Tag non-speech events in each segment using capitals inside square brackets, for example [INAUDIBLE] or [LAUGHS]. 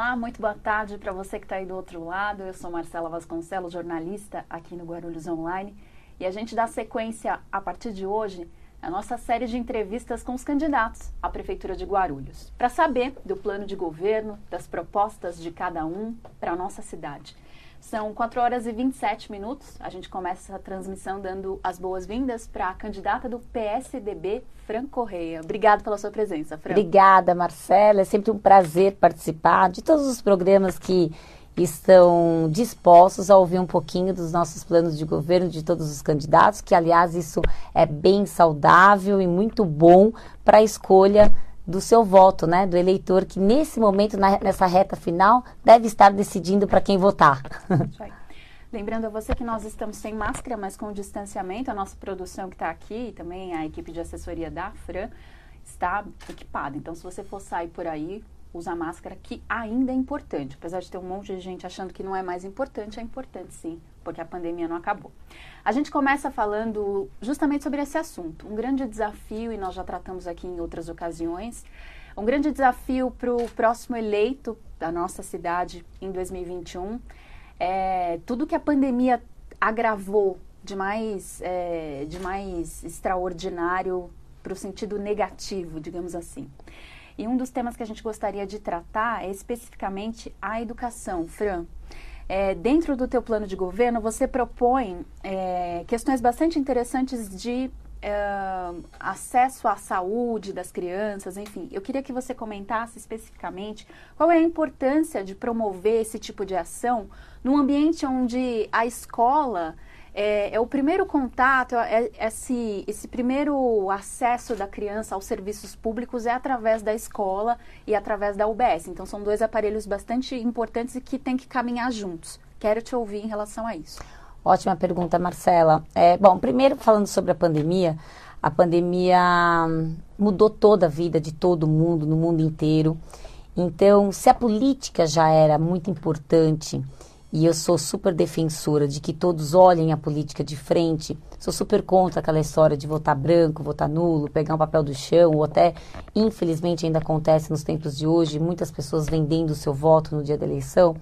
Olá, muito boa tarde para você que está aí do outro lado. Eu sou Marcela Vasconcelos, jornalista aqui no Guarulhos Online. E a gente dá sequência a partir de hoje a nossa série de entrevistas com os candidatos à Prefeitura de Guarulhos, para saber do plano de governo, das propostas de cada um para a nossa cidade. São 4 horas e 27 minutos. A gente começa a transmissão dando as boas-vindas para a candidata do PSDB, Fran Correia. Obrigada pela sua presença, Fran. Obrigada, Marcela. É sempre um prazer participar de todos os programas que estão dispostos a ouvir um pouquinho dos nossos planos de governo de todos os candidatos, que aliás isso é bem saudável e muito bom para a escolha do seu voto, né, do eleitor que nesse momento na, nessa reta final deve estar decidindo para quem votar. Lembrando a você que nós estamos sem máscara, mas com distanciamento. A nossa produção que está aqui e também a equipe de assessoria da Fran está equipada. Então, se você for sair por aí, usa máscara, que ainda é importante. Apesar de ter um monte de gente achando que não é mais importante, é importante sim, porque a pandemia não acabou. A gente começa falando justamente sobre esse assunto. Um grande desafio, e nós já tratamos aqui em outras ocasiões, um grande desafio para o próximo eleito da nossa cidade em 2021 é tudo que a pandemia agravou de mais, é, de mais extraordinário para o sentido negativo, digamos assim. E um dos temas que a gente gostaria de tratar é especificamente a educação. Fran, é, dentro do teu plano de governo, você propõe é, questões bastante interessantes de é, acesso à saúde das crianças, enfim. Eu queria que você comentasse especificamente qual é a importância de promover esse tipo de ação num ambiente onde a escola é, é, o primeiro contato, é, é esse, esse primeiro acesso da criança aos serviços públicos é através da escola e através da UBS. Então, são dois aparelhos bastante importantes e que têm que caminhar juntos. Quero te ouvir em relação a isso. Ótima pergunta, Marcela. É, bom, primeiro falando sobre a pandemia, a pandemia mudou toda a vida de todo mundo, no mundo inteiro. Então, se a política já era muito importante e eu sou super defensora de que todos olhem a política de frente. Sou super contra aquela história de votar branco, votar nulo, pegar um papel do chão, ou até, infelizmente, ainda acontece nos tempos de hoje, muitas pessoas vendendo o seu voto no dia da eleição.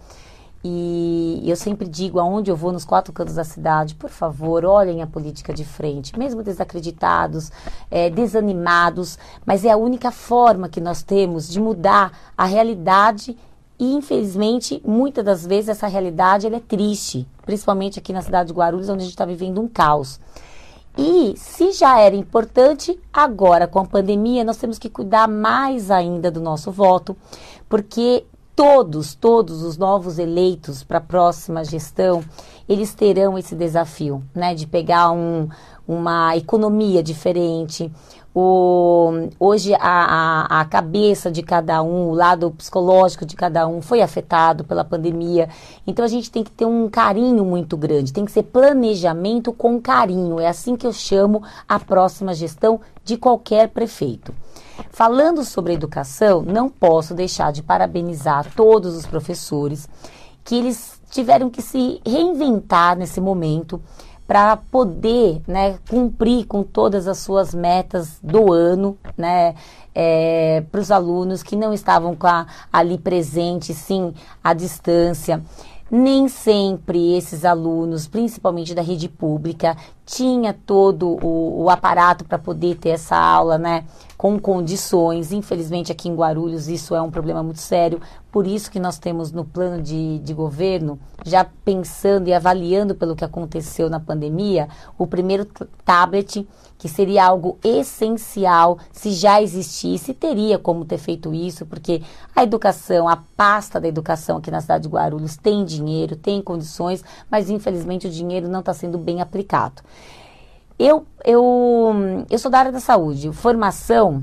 E eu sempre digo, aonde eu vou nos quatro cantos da cidade, por favor, olhem a política de frente, mesmo desacreditados, é, desanimados, mas é a única forma que nós temos de mudar a realidade e infelizmente, muitas das vezes essa realidade é triste, principalmente aqui na cidade de Guarulhos, onde a gente está vivendo um caos. E se já era importante, agora com a pandemia nós temos que cuidar mais ainda do nosso voto, porque todos, todos os novos eleitos para a próxima gestão, eles terão esse desafio, né, de pegar um, uma economia diferente, o, hoje a, a, a, cabeça de cada um, o lado psicológico de cada um foi afetado pela pandemia. Então a gente tem que ter um carinho muito grande, tem que ser planejamento com carinho. É assim que eu chamo a próxima gestão de qualquer prefeito. Falando sobre educação, não posso deixar de parabenizar todos os professores que eles tiveram que se reinventar nesse momento para poder né, cumprir com todas as suas metas do ano, né, é, para os alunos que não estavam a, ali presentes, sim, à distância. Nem sempre esses alunos, principalmente da rede pública, tinha todo o, o aparato para poder ter essa aula, né? Com condições. Infelizmente, aqui em Guarulhos, isso é um problema muito sério. Por isso que nós temos no plano de, de governo, já pensando e avaliando pelo que aconteceu na pandemia, o primeiro tablet, que seria algo essencial, se já existisse, teria como ter feito isso, porque a educação, a pasta da educação aqui na cidade de Guarulhos tem dinheiro, tem condições, mas infelizmente o dinheiro não está sendo bem aplicado. Eu, eu, eu sou da área da saúde. Formação,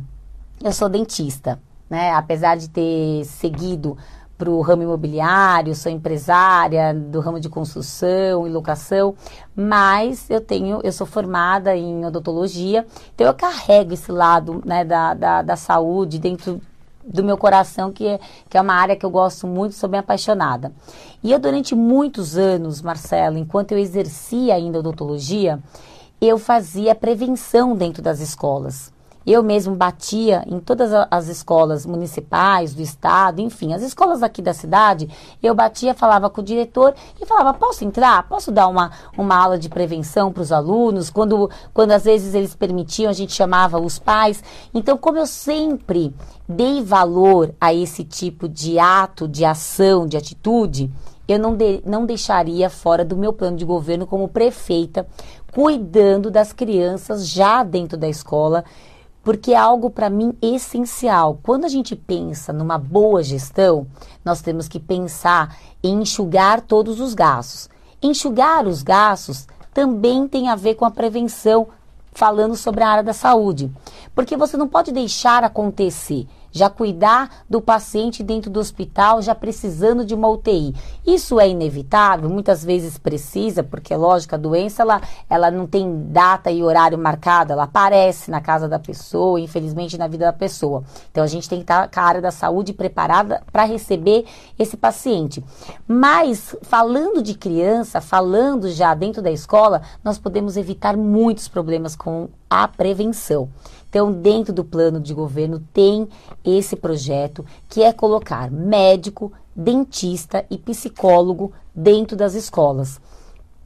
eu sou dentista, né? Apesar de ter seguido para o ramo imobiliário, sou empresária do ramo de construção e locação, mas eu tenho, eu sou formada em odontologia, então eu carrego esse lado né, da, da, da saúde dentro do meu coração, que é, que é uma área que eu gosto muito, sou bem apaixonada. E eu, durante muitos anos, Marcelo, enquanto eu exercia ainda odontologia, eu fazia prevenção dentro das escolas. Eu mesmo batia em todas as escolas municipais, do estado, enfim, as escolas aqui da cidade, eu batia, falava com o diretor e falava: posso entrar? Posso dar uma, uma aula de prevenção para os alunos? Quando, quando às vezes eles permitiam, a gente chamava os pais. Então, como eu sempre dei valor a esse tipo de ato, de ação, de atitude, eu não, de, não deixaria fora do meu plano de governo como prefeita, cuidando das crianças já dentro da escola, porque é algo para mim essencial. Quando a gente pensa numa boa gestão, nós temos que pensar em enxugar todos os gastos. Enxugar os gastos também tem a ver com a prevenção, falando sobre a área da saúde. Porque você não pode deixar acontecer já cuidar do paciente dentro do hospital, já precisando de uma UTI. Isso é inevitável, muitas vezes precisa, porque é lógico, a doença ela, ela não tem data e horário marcado, ela aparece na casa da pessoa, infelizmente na vida da pessoa. Então a gente tem que estar com a área da saúde preparada para receber esse paciente. Mas falando de criança, falando já dentro da escola, nós podemos evitar muitos problemas com a prevenção. Então, dentro do plano de governo tem esse projeto que é colocar médico, dentista e psicólogo dentro das escolas.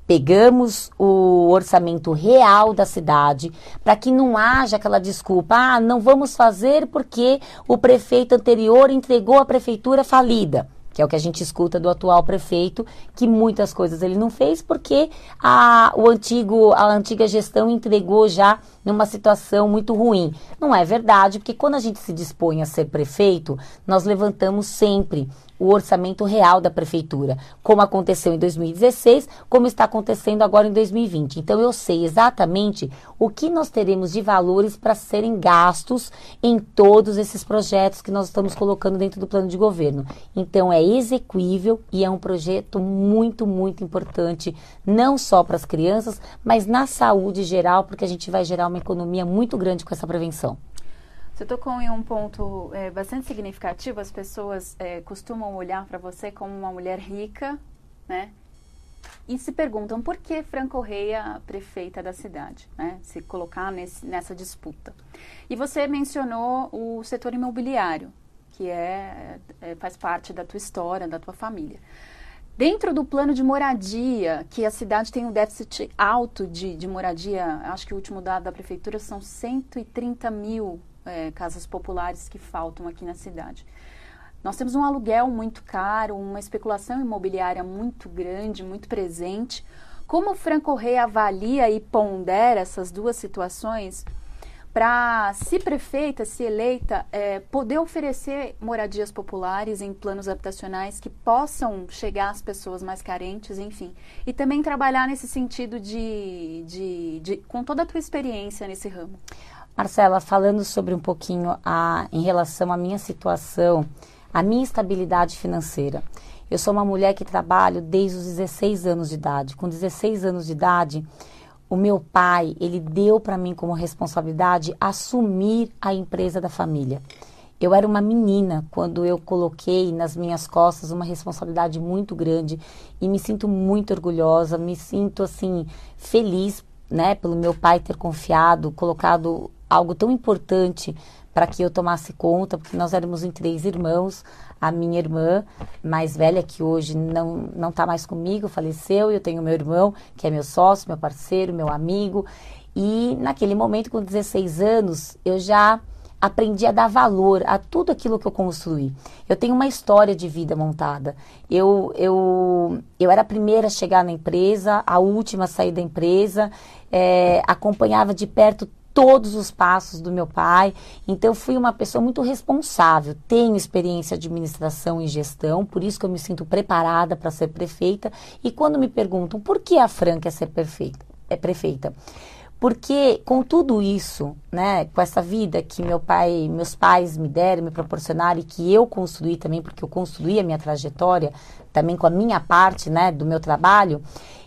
Pegamos o orçamento real da cidade para que não haja aquela desculpa, ah, não vamos fazer porque o prefeito anterior entregou a prefeitura falida que é o que a gente escuta do atual prefeito, que muitas coisas ele não fez porque a, o antigo, a antiga gestão entregou já numa situação muito ruim. Não é verdade, porque quando a gente se dispõe a ser prefeito, nós levantamos sempre o orçamento real da prefeitura, como aconteceu em 2016, como está acontecendo agora em 2020. Então eu sei exatamente o que nós teremos de valores para serem gastos em todos esses projetos que nós estamos colocando dentro do plano de governo. Então é execuível e é um projeto muito, muito importante, não só para as crianças, mas na saúde geral, porque a gente vai gerar uma economia muito grande com essa prevenção. Você tocou em um ponto é, bastante significativo. As pessoas é, costumam olhar para você como uma mulher rica, né? E se perguntam por que Fran Correia, prefeita da cidade, né? Se colocar nesse, nessa disputa. E você mencionou o setor imobiliário, que é, é, faz parte da tua história, da tua família. Dentro do plano de moradia, que a cidade tem um déficit alto de, de moradia, acho que o último dado da prefeitura são 130 mil é, casas populares que faltam aqui na cidade. Nós temos um aluguel muito caro, uma especulação imobiliária muito grande, muito presente. Como o Franco Rei avalia e pondera essas duas situações para, se prefeita, se eleita, é, poder oferecer moradias populares em planos habitacionais que possam chegar às pessoas mais carentes, enfim. E também trabalhar nesse sentido de, de, de com toda a tua experiência nesse ramo. Marcela, falando sobre um pouquinho a, em relação à minha situação, a minha estabilidade financeira. Eu sou uma mulher que trabalho desde os 16 anos de idade. Com 16 anos de idade, o meu pai, ele deu para mim como responsabilidade assumir a empresa da família. Eu era uma menina quando eu coloquei nas minhas costas uma responsabilidade muito grande e me sinto muito orgulhosa, me sinto assim feliz, né, pelo meu pai ter confiado, colocado algo tão importante para que eu tomasse conta, porque nós éramos em três irmãos. A minha irmã mais velha, que hoje não não está mais comigo, faleceu. Eu tenho meu irmão, que é meu sócio, meu parceiro, meu amigo. E naquele momento, com 16 anos, eu já aprendi a dar valor a tudo aquilo que eu construí. Eu tenho uma história de vida montada. Eu, eu, eu era a primeira a chegar na empresa, a última a sair da empresa, é, acompanhava de perto todos os passos do meu pai. Então, fui uma pessoa muito responsável. Tenho experiência de administração e gestão, por isso que eu me sinto preparada para ser prefeita. E quando me perguntam por que a Fran quer ser perfeita, é prefeita, porque com tudo isso, né, com essa vida que meu pai, meus pais me deram, me proporcionaram e que eu construí também, porque eu construí a minha trajetória, também com a minha parte, né, do meu trabalho,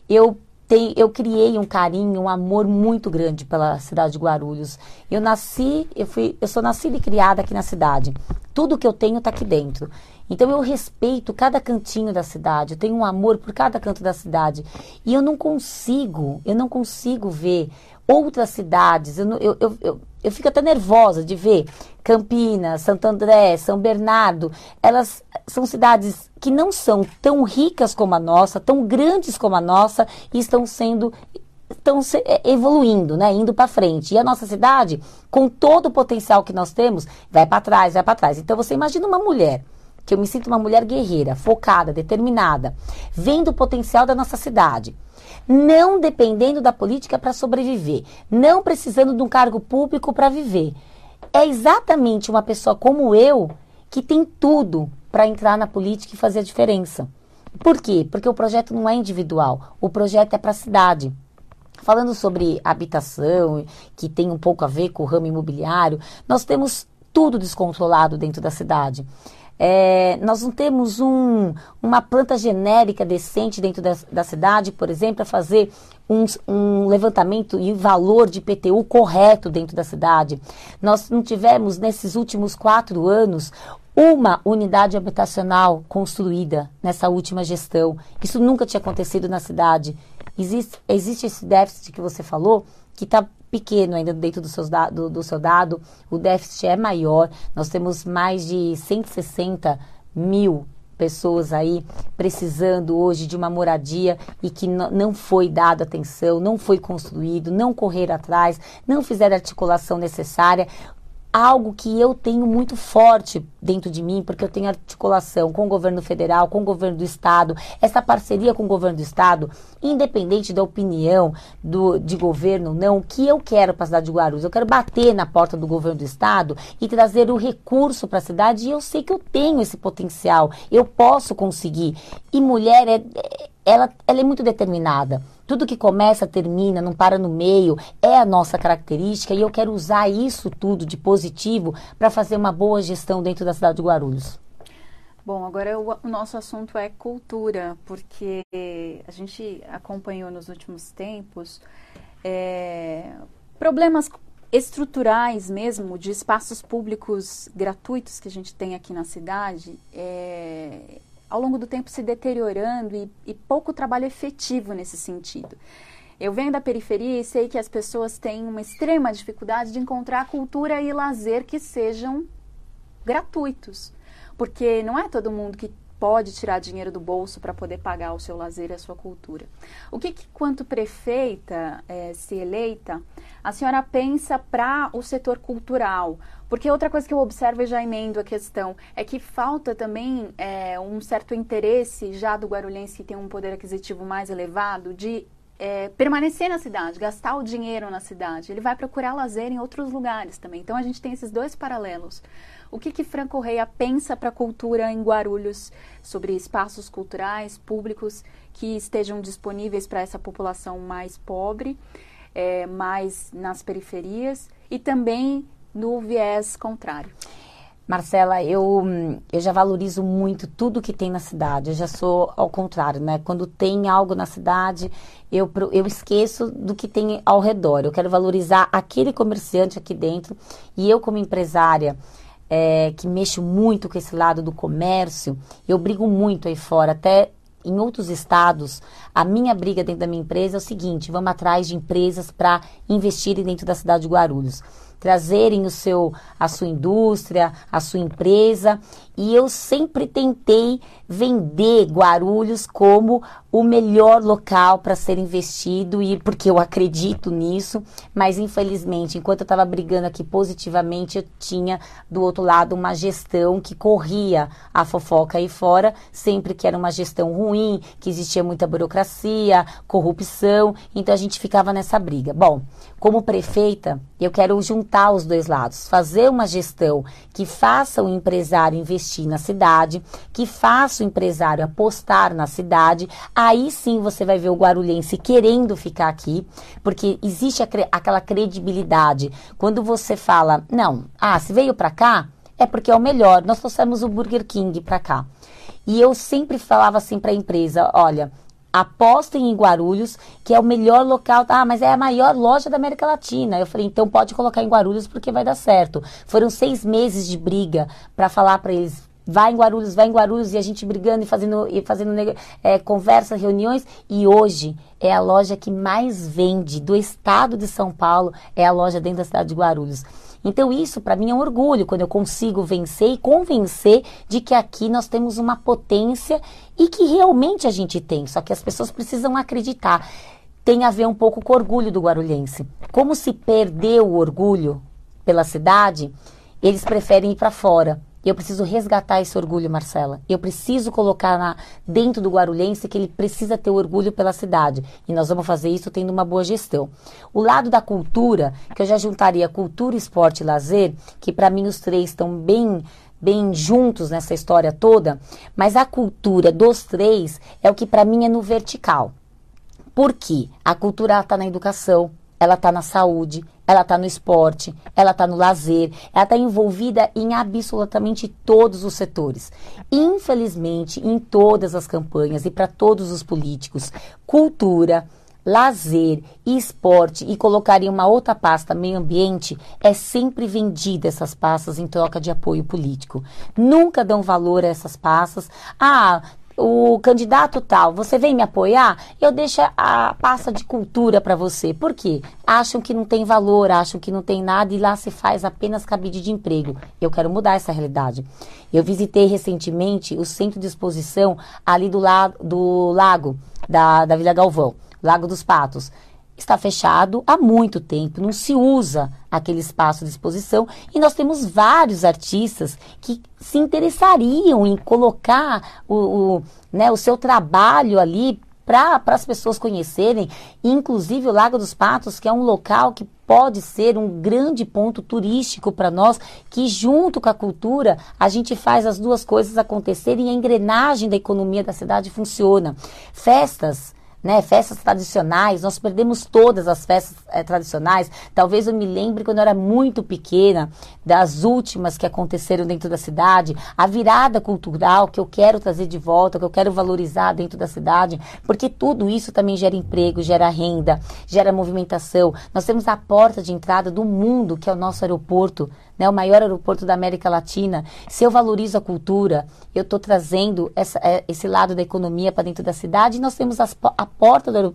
eu tem, eu criei um carinho, um amor muito grande pela cidade de Guarulhos. Eu nasci, eu fui, eu sou nascida e criada aqui na cidade. Tudo que eu tenho está aqui dentro. Então eu respeito cada cantinho da cidade, eu tenho um amor por cada canto da cidade. E eu não consigo, eu não consigo ver outras cidades. Eu, eu, eu, eu fico até nervosa de ver Campinas, Santo André, São Bernardo, elas são cidades que não são tão ricas como a nossa, tão grandes como a nossa e estão sendo estão é, evoluindo, né, indo para frente. E a nossa cidade, com todo o potencial que nós temos, vai para trás, vai para trás. Então você imagina uma mulher que eu me sinto uma mulher guerreira, focada, determinada, vendo o potencial da nossa cidade não dependendo da política para sobreviver, não precisando de um cargo público para viver. É exatamente uma pessoa como eu que tem tudo para entrar na política e fazer a diferença. Por quê? Porque o projeto não é individual, o projeto é para a cidade. Falando sobre habitação, que tem um pouco a ver com o ramo imobiliário, nós temos tudo descontrolado dentro da cidade. É, nós não temos um, uma planta genérica decente dentro da, da cidade, por exemplo, para fazer um, um, levantamento e valor de PTU correto dentro da cidade. Nós não tivemos, nesses últimos quatro anos, uma unidade habitacional construída nessa última gestão. Isso nunca tinha acontecido na cidade. Existe, existe esse déficit que você falou, que está pequeno ainda dentro do, da, do, do seu dado, o déficit é maior. Nós temos mais de 160 mil pessoas aí precisando hoje de uma moradia e que não foi dada atenção, não foi construído, não correr atrás, não fizeram a articulação necessária algo que eu tenho muito forte dentro de mim, porque eu tenho articulação com o governo federal, com o governo do estado, essa parceria com o governo do estado, independente da opinião do, de governo não, o que eu quero para a cidade de Guarulhos? Eu quero bater na porta do governo do estado e trazer o recurso para a cidade e eu sei que eu tenho esse potencial, eu posso conseguir. E mulher é, ela, ela é muito determinada. Tudo que começa, termina, não para no meio, é a nossa característica e eu quero usar isso tudo de positivo para fazer uma boa gestão dentro da cidade de Guarulhos. Bom, agora o, o, nosso assunto é cultura, porque a gente acompanhou nos últimos tempos é, problemas estruturais mesmo de espaços públicos gratuitos que a gente tem aqui na cidade. É, ao longo do tempo se deteriorando e, e pouco trabalho efetivo nesse sentido. Eu venho da periferia e sei que as pessoas têm uma extrema dificuldade de encontrar cultura e lazer que sejam gratuitos. Porque não é todo mundo que pode tirar dinheiro do bolso para poder pagar o seu lazer e a sua cultura. O que, que quanto prefeita, é, se eleita, a senhora pensa para o setor cultural? Porque outra coisa que eu observo e já emendo a questão é que falta também é, um certo interesse já do guarulhense que tem um poder aquisitivo mais elevado de é, permanecer na cidade, gastar o dinheiro na cidade. Ele vai procurar lazer em outros lugares também. Então a gente tem esses dois paralelos. O que, que Franco Reia pensa para a cultura em Guarulhos sobre espaços culturais públicos que estejam disponíveis para essa população mais pobre, é, mais nas periferias e também no viés contrário? Marcela, eu, eu já valorizo muito tudo que tem na cidade. Eu já sou ao contrário, né? Quando tem algo na cidade, eu, eu esqueço do que tem ao redor. Eu quero valorizar aquele comerciante aqui dentro. E eu, como empresária, é, que mexo muito com esse lado do comércio, eu brigo muito aí fora, até em outros estados, a minha briga dentro da minha empresa é o seguinte: vamos atrás de empresas para investirem dentro da cidade de Guarulhos trazerem o seu, a sua indústria, a sua empresa. E eu sempre tentei vender Guarulhos como o melhor local para ser investido e porque eu acredito nisso, mas infelizmente, enquanto eu estava brigando aqui positivamente, eu tinha do outro lado uma gestão que corria a fofoca aí fora, sempre que era uma gestão ruim, que existia muita burocracia, corrupção, então a gente ficava nessa briga. Bom, como prefeita, eu quero juntar os dois lados, fazer uma gestão que faça o empresário investir na cidade, que faça o empresário apostar na cidade, aí sim você vai ver o guarulhense querendo ficar aqui, porque existe aquela credibilidade. Quando você fala, não, ah, se veio para cá, é porque é o melhor. Nós trouxemos o Burger King para cá. E eu sempre falava assim para a empresa, olha, apostem em Guarulhos, que é o melhor local. Ah, mas é a maior loja da América Latina. Eu falei, então pode colocar em Guarulhos porque vai dar certo. Foram seis meses de briga para falar para eles vai em Guarulhos, vai em Guarulhos, e a gente brigando e fazendo, e fazendo é, conversas, reuniões. E hoje é a loja que mais vende do estado de São Paulo, é a loja dentro da cidade de Guarulhos. Então, isso para mim é um orgulho quando eu consigo vencer e convencer de que aqui nós temos uma potência e que realmente a gente tem, só que as pessoas precisam acreditar. Tem a ver um pouco com o orgulho do guarulhense. Como se perdeu o orgulho pela cidade, eles preferem ir para fora. Eu preciso resgatar esse orgulho, Marcela. Eu preciso colocar na, dentro do guarulhense que ele precisa ter orgulho pela cidade. E nós vamos fazer isso tendo uma boa gestão. O lado da cultura, que eu já juntaria cultura, esporte e lazer, que para mim os três estão bem bem juntos nessa história toda, mas a cultura dos três é o que para mim é no vertical. Por quê? A cultura está na educação, ela está na saúde, ela está no esporte, ela está no lazer, ela está envolvida em absolutamente todos os setores. Infelizmente, em todas as campanhas e para todos os políticos, cultura, lazer esporte e colocaria uma outra pasta, meio ambiente, é sempre vendida essas pastas em troca de apoio político. Nunca dão valor a essas pastas. Ah, o candidato tal, você vem me apoiar? Eu deixo a pasta de cultura para você. Por quê? Acham que não tem valor, acham que não tem nada e lá se faz apenas cabide de emprego. Eu quero mudar essa realidade. Eu visitei recentemente o centro de exposição ali do, la do lago da, da Vila Galvão, Lago dos Patos está fechado há muito tempo, não se usa aquele espaço de exposição e nós temos vários artistas que se interessariam em colocar o, o, né, o seu trabalho ali para as pessoas conhecerem, inclusive o Lago dos Patos, que é um local que pode ser um grande ponto turístico para nós, que junto com a cultura a gente faz as duas coisas acontecerem e a engrenagem da economia da cidade funciona. Festas né? Festas tradicionais, nós perdemos todas as festas é, tradicionais. Talvez eu me lembre quando eu era muito pequena, das últimas que aconteceram dentro da cidade, a virada cultural que eu quero trazer de volta, que eu quero valorizar dentro da cidade, porque tudo isso também gera emprego, gera renda, gera movimentação. Nós temos a porta de entrada do mundo, que é o nosso aeroporto, né, o maior aeroporto da América Latina. Se eu valorizo a cultura, eu estou trazendo essa, é, esse lado da economia para dentro da cidade. Nós temos as, a porta do,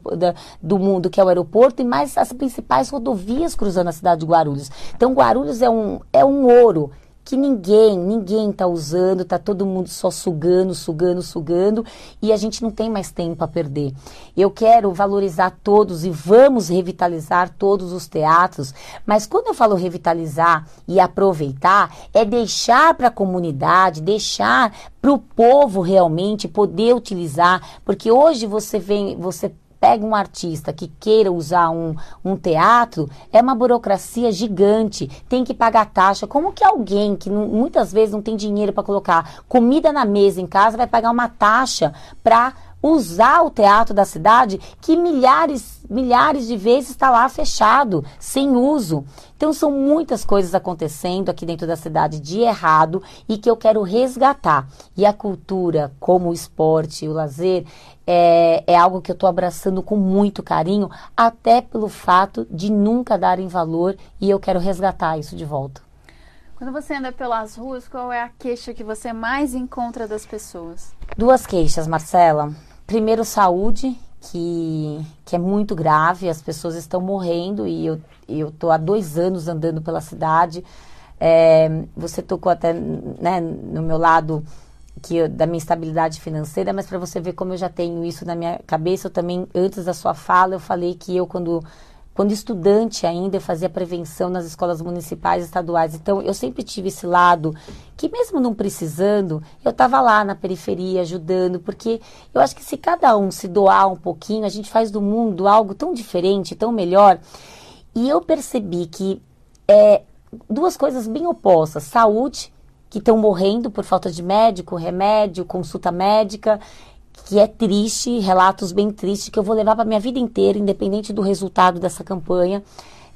do mundo, que é o aeroporto, e mais as principais rodovias cruzando a cidade de Guarulhos. Então, Guarulhos é um, é um ouro que ninguém, ninguém está usando, está todo mundo só sugando, sugando, sugando e a gente não tem mais tempo a perder. Eu quero valorizar todos e vamos revitalizar todos os teatros, mas quando eu falo revitalizar e aproveitar, é deixar para a comunidade, deixar para o povo realmente poder utilizar, porque hoje você vem, você pega um artista que queira usar um, um teatro, é uma burocracia gigante, tem que pagar taxa. Como que alguém que não, muitas vezes não tem dinheiro para colocar comida na mesa em casa vai pagar uma taxa para usar o teatro da cidade que milhares, milhares de vezes está lá fechado, sem uso. Então são muitas coisas acontecendo aqui dentro da cidade de errado e que eu quero resgatar. E a cultura, como o esporte, o lazer, é, é algo que eu estou abraçando com muito carinho, até pelo fato de nunca darem valor e eu quero resgatar isso de volta. Quando você anda pelas ruas, qual é a queixa que você mais encontra das pessoas? Duas queixas, Marcela. Primeiro, saúde, que, que é muito grave, as pessoas estão morrendo e eu estou há dois anos andando pela cidade. É, você tocou até né, no meu lado que eu, da minha estabilidade financeira, mas para você ver como eu já tenho isso na minha cabeça, eu também, antes da sua fala, eu falei que eu, quando quando estudante ainda, eu fazia prevenção nas escolas municipais e estaduais. Então, eu sempre tive esse lado que, mesmo não precisando, eu estava lá na periferia ajudando, porque eu acho que se cada um se doar um pouquinho, a gente faz do mundo algo tão diferente, tão melhor. E eu percebi que é, duas coisas bem opostas: saúde, que estão morrendo por falta de médico, remédio, consulta médica, que é triste, relatos bem tristes que eu vou levar para minha vida inteira, independente do resultado dessa campanha.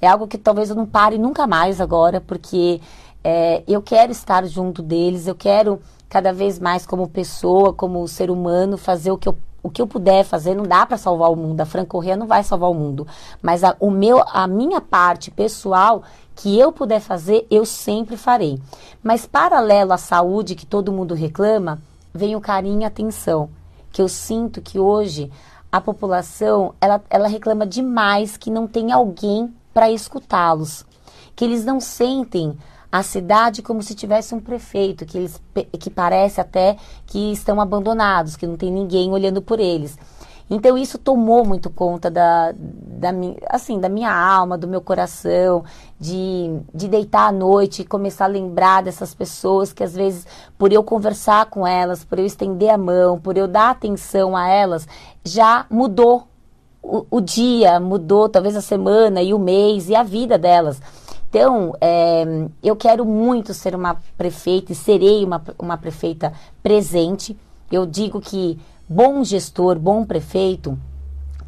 É algo que talvez eu não pare nunca mais agora, porque é, eu quero estar junto deles, eu quero cada vez mais como pessoa, como ser humano, fazer o que eu o que eu puder fazer, não dá para salvar o mundo. A Fran Correa não vai salvar o mundo. Mas a, o meu, a minha parte pessoal que eu puder fazer, eu sempre farei. Mas paralelo à saúde que todo mundo reclama, vem o carinho e atenção. Que eu sinto que hoje a população, ela, ela reclama demais que não tem alguém para escutá-los. Que eles não sentem a cidade como se tivesse um prefeito, que, eles, que parece até que estão abandonados, que não tem ninguém olhando por eles. Então isso tomou muito conta da, da, assim, da minha alma, do meu coração, de, de deitar à noite e começar a lembrar dessas pessoas que às vezes, por eu conversar com elas, por eu estender a mão, por eu dar atenção a elas, já mudou o, o dia, mudou talvez a semana e o mês e a vida delas. Então, é, eu quero muito ser uma prefeita e serei uma, uma prefeita presente. Eu digo que bom gestor, bom prefeito,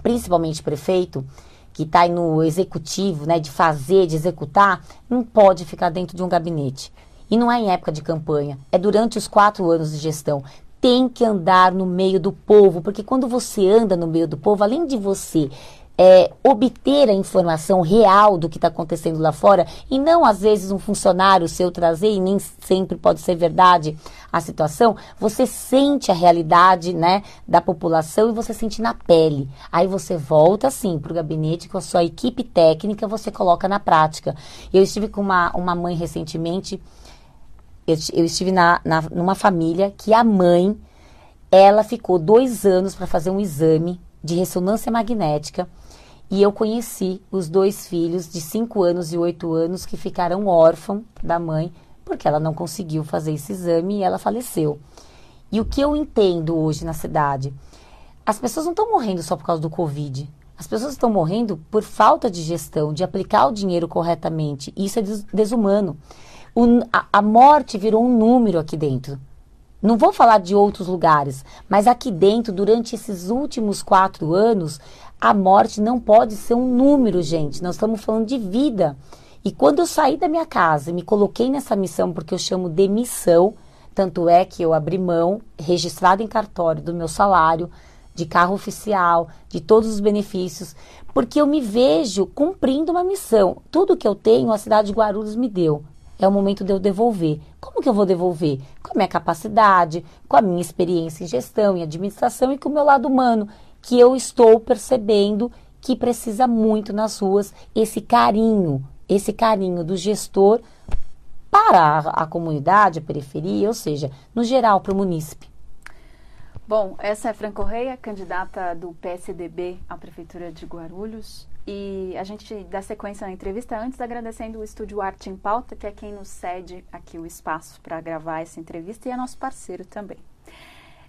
principalmente prefeito, que está no executivo, né, de fazer, de executar, não pode ficar dentro de um gabinete. E não é em época de campanha, é durante os quatro anos de gestão. Tem que andar no meio do povo, porque quando você anda no meio do povo, além de você é, obter a informação real do que está acontecendo lá fora e não às vezes um funcionário seu trazer e nem sempre pode ser verdade a situação, você sente a realidade né, da população e você sente na pele. Aí você volta assim para o gabinete com a sua equipe técnica, você coloca na prática. Eu estive com uma, uma mãe recentemente, eu, eu estive na, na, numa família que a mãe ela ficou dois anos para fazer um exame de ressonância magnética e eu conheci os dois filhos de 5 anos e 8 anos que ficaram órfãos da mãe porque ela não conseguiu fazer esse exame e ela faleceu. E o que eu entendo hoje na cidade? As pessoas não estão morrendo só por causa do Covid. As pessoas estão morrendo por falta de gestão, de aplicar o dinheiro corretamente. Isso é desumano. O, a, a morte virou um número aqui dentro. Não vou falar de outros lugares, mas aqui dentro, durante esses últimos quatro anos, a morte não pode ser um número, gente. Nós estamos falando de vida. E quando eu saí da minha casa e me coloquei nessa missão, porque eu chamo de missão, tanto é que eu abri mão, registrado em cartório, do meu salário, de carro oficial, de todos os benefícios, porque eu me vejo cumprindo uma missão. Tudo que eu tenho, a cidade de Guarulhos me deu. É o momento de eu devolver. Como que eu vou devolver? Com a minha capacidade, com a minha experiência em gestão, em administração e com o meu lado humano que eu estou percebendo que precisa muito nas ruas esse carinho, esse carinho do gestor para a, a comunidade, a periferia, ou seja, no geral para o munícipe. Bom, essa é Fran Correia, candidata do PSDB à Prefeitura de Guarulhos. E a gente dá sequência na entrevista antes agradecendo o Estúdio Arte em Pauta, que é quem nos cede aqui o espaço para gravar essa entrevista e é nosso parceiro também.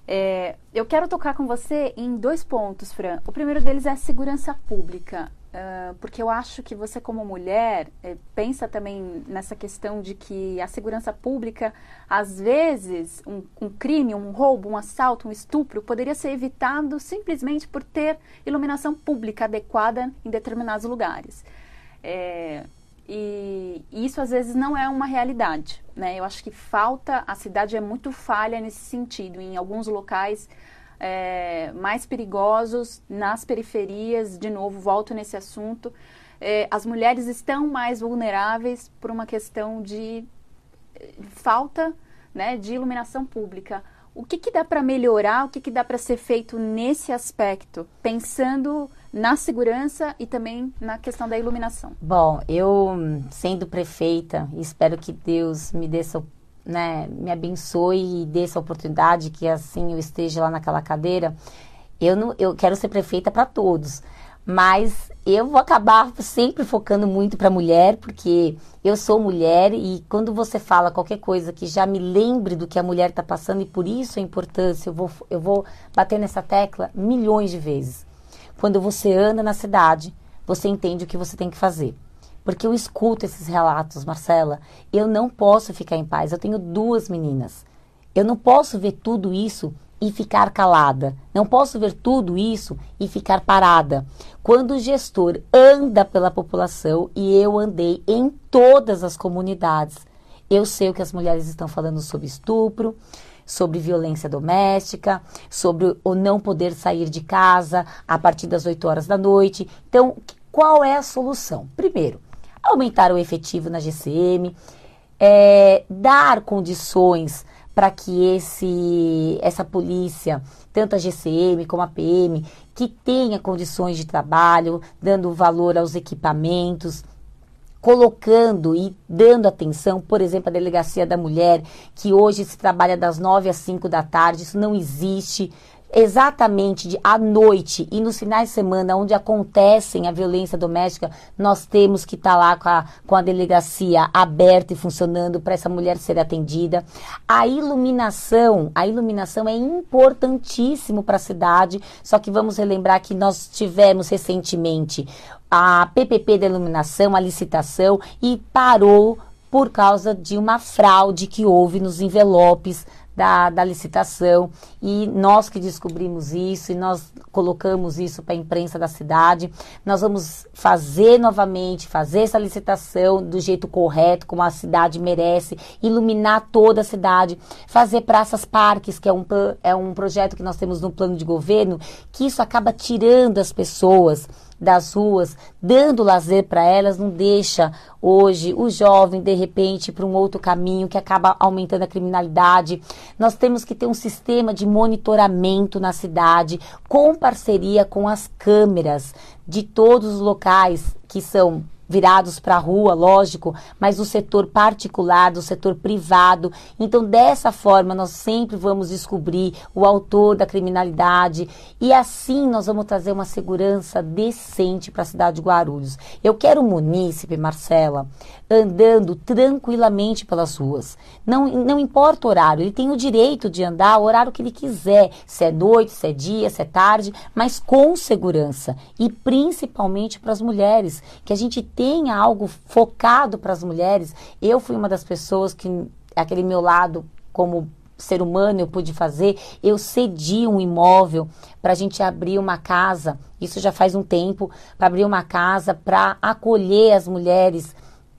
É, eu quero tocar com você em dois pontos, Fran. O primeiro deles é a segurança pública. Uh, porque eu acho que você, como mulher, é, pensa também nessa questão de que a segurança pública, às vezes, um, um, crime, um roubo, um assalto, um estupro, poderia ser evitado simplesmente por ter iluminação pública adequada em determinados lugares. É, e, isso às vezes não é uma realidade, né? Eu acho que falta, a cidade é muito falha nesse sentido. Em alguns locais é, mais perigosos, nas periferias, de novo, volto nesse assunto, é, as mulheres estão mais vulneráveis por uma questão de falta né, de iluminação pública. O que, que dá para melhorar, o que, que dá para ser feito nesse aspecto, pensando na segurança e também na questão da iluminação? Bom, eu sendo prefeita, espero que Deus me dê essa, né, me abençoe e dê essa oportunidade que assim eu esteja lá naquela cadeira. Eu não, eu quero ser prefeita para todos, mas eu vou acabar sempre focando muito para mulher, porque eu sou mulher e quando você fala qualquer coisa que já me lembre do que a mulher está passando e por isso a importância, eu vou, eu vou bater nessa tecla milhões de vezes. Quando você anda na cidade, você entende o que você tem que fazer. Porque eu escuto esses relatos, Marcela. Eu não posso ficar em paz. Eu tenho duas meninas. Eu não posso ver tudo isso e ficar calada. Não posso ver tudo isso e ficar parada. Quando o gestor anda pela população e eu andei em todas as comunidades, eu sei o que as mulheres estão falando sobre estupro, sobre violência doméstica, sobre o não poder sair de casa a partir das 8 horas da noite. Então, qual é a solução? Primeiro, aumentar o efetivo na GCM, é, dar condições para que esse, essa polícia, tanto a GCM como a PM, que tenha condições de trabalho, dando valor aos equipamentos, colocando e dando atenção, por exemplo, a delegacia da mulher, que hoje se trabalha das 9 às 5 da tarde, isso não existe exatamente de, à noite e nos finais de semana, onde acontecem a violência doméstica, nós temos que estar tá lá com a, com a delegacia aberta e funcionando para essa mulher ser atendida. A iluminação, a iluminação é importantíssimo para a cidade, só que vamos relembrar que nós tivemos recentemente a PPP da iluminação, a licitação, e parou por causa de uma fraude que houve nos envelopes da, da licitação e nós que descobrimos isso e nós colocamos isso para a imprensa da cidade. Nós vamos fazer novamente, fazer essa licitação do jeito correto, como a cidade merece, iluminar toda a cidade, fazer praças parques, que é um, é um projeto que nós temos no plano de governo, que isso acaba tirando as pessoas das ruas, dando lazer para elas, não deixa hoje o jovem, de repente, para um outro caminho que acaba aumentando a criminalidade. Nós temos que ter um sistema de monitoramento na cidade, com parceria com as câmeras de todos os locais que são virados para a rua, lógico, mas do setor particular, do setor privado. Então, dessa forma, nós sempre vamos descobrir o autor da criminalidade e assim nós vamos trazer uma segurança decente para a cidade de Guarulhos. Eu quero o munícipe, Marcela, andando tranquilamente pelas ruas. Não, não importa o horário, ele tem o direito de andar o horário que ele quiser, se é noite, se é dia, se é tarde, mas com segurança e principalmente para as mulheres, que a gente tenha algo focado para as mulheres. Eu fui uma das pessoas que, aquele meu lado como ser humano eu pude fazer, eu cedi um imóvel para a gente abrir uma casa, isso já faz um tempo, para abrir uma casa para acolher as mulheres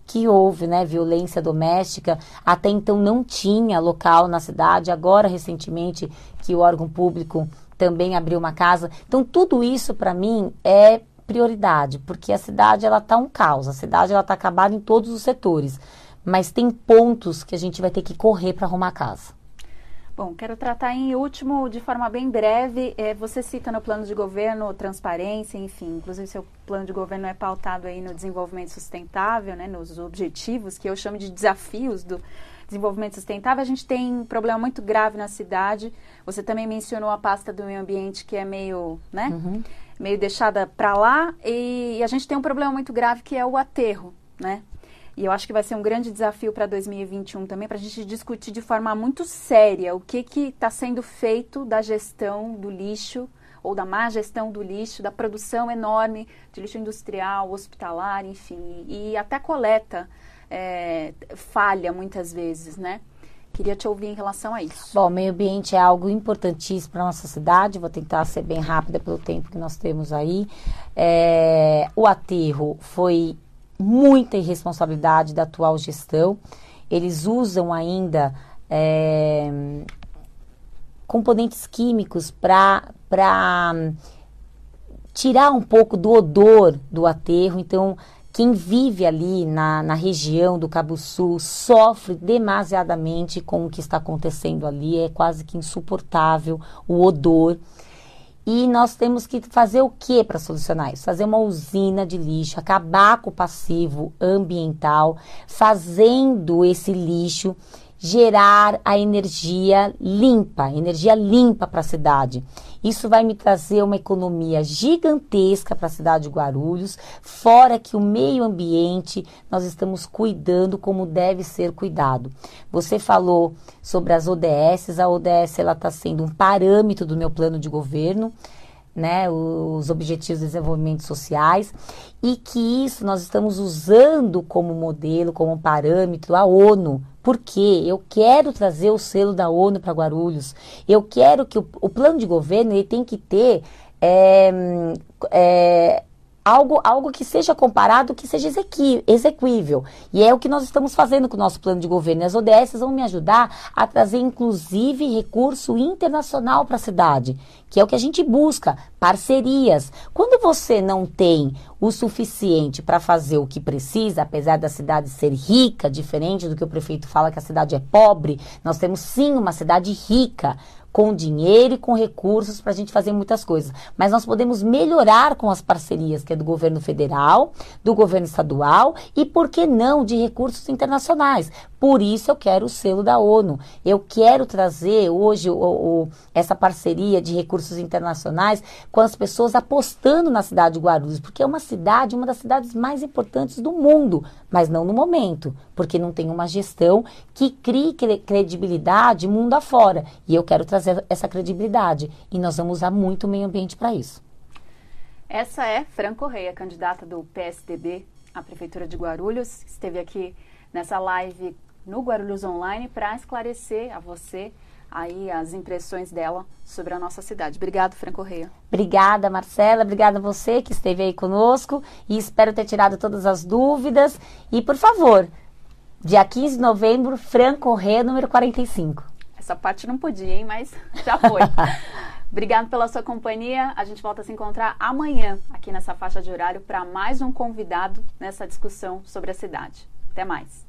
que houve, né, violência doméstica. Até então não tinha local na cidade, agora recentemente que o órgão público também abriu uma casa. Então tudo isso para mim é prioridade, porque a cidade ela tá um caos, a cidade ela tá acabada em todos os setores, mas tem pontos que a gente vai ter que correr para arrumar a casa. Bom, quero tratar em último, de forma bem breve, é, você cita no plano de governo transparência, enfim, inclusive seu plano de governo é pautado aí no desenvolvimento sustentável, né, nos objetivos, que eu chamo de desafios do desenvolvimento sustentável. A gente tem um problema muito grave na cidade, você também mencionou a pasta do meio ambiente, que é meio, né, uhum meio deixada para lá e, e a gente tem um problema muito grave que é o aterro, né? E eu acho que vai ser um grande desafio para 2021 também, para a gente discutir de forma muito séria o que está sendo feito da gestão do lixo ou da má gestão do lixo, da produção enorme de lixo industrial, hospitalar, enfim, e até coleta é, falha muitas vezes, né? Queria te ouvir em relação a isso. Bom, meio ambiente é algo importantíssimo para nossa cidade. Vou tentar ser bem rápida pelo tempo que nós temos aí. É, o aterro foi muita irresponsabilidade da atual gestão. Eles usam ainda é, componentes químicos para tirar um pouco do odor do aterro. Então, quem vive ali na, na região do Cabo Sul sofre demasiadamente com o que está acontecendo ali, é quase que insuportável o odor. E nós temos que fazer o que para solucionar isso? Fazer uma usina de lixo, acabar com o passivo ambiental, fazendo esse lixo gerar a energia limpa, energia limpa para a cidade. Isso vai me trazer uma economia gigantesca para a cidade de Guarulhos, fora que o meio ambiente nós estamos cuidando como deve ser cuidado. Você falou sobre as ODS, a ODS ela está sendo um parâmetro do meu plano de governo. Né, os Objetivos de Desenvolvimento Sociais, e que isso nós estamos usando como modelo, como parâmetro, a ONU, porque eu quero trazer o selo da ONU para Guarulhos. Eu quero que o, o, plano de governo ele tem que ter é, é, algo, algo que seja comparado, que seja exequi, exequível. E é o que nós estamos fazendo com o nosso plano de governo. E as ODS vão me ajudar a trazer, inclusive, recurso internacional para a cidade, que é o que a gente busca, parcerias. Quando você não tem o suficiente para fazer o que precisa, apesar da cidade ser rica, diferente do que o prefeito fala que a cidade é pobre, nós temos sim uma cidade rica com dinheiro e com recursos para a gente fazer muitas coisas. Mas nós podemos melhorar com as parcerias que é do governo federal, do governo estadual e, por que não, de recursos internacionais. Por isso eu quero o selo da ONU. Eu quero trazer hoje o, o, essa parceria de recursos internacionais com as pessoas apostando na cidade de Guarulhos, porque é uma cidade, uma das cidades mais importantes do mundo, mas não no momento, porque não tem uma gestão que crie credibilidade mundo afora. E eu quero trazer essa credibilidade. E nós vamos usar muito o meio ambiente para isso. Essa é Fran Correia, candidata do PSDB à Prefeitura de Guarulhos. Esteve aqui nessa live no Guarulhos Online para esclarecer a você aí as impressões dela sobre a nossa cidade. Obrigada, Fran Correia. Obrigada, Marcela. Obrigada a você que esteve aí conosco e espero ter tirado todas as dúvidas. E, por favor, dia 15 de novembro, Fran Correia, número 45. Essa parte não podia, hein? Mas [LAUGHS] já foi. [LAUGHS] Obrigado pela sua companhia. A gente volta a se encontrar amanhã aqui nessa faixa de horário para mais um convidado nessa discussão sobre a cidade. Até mais.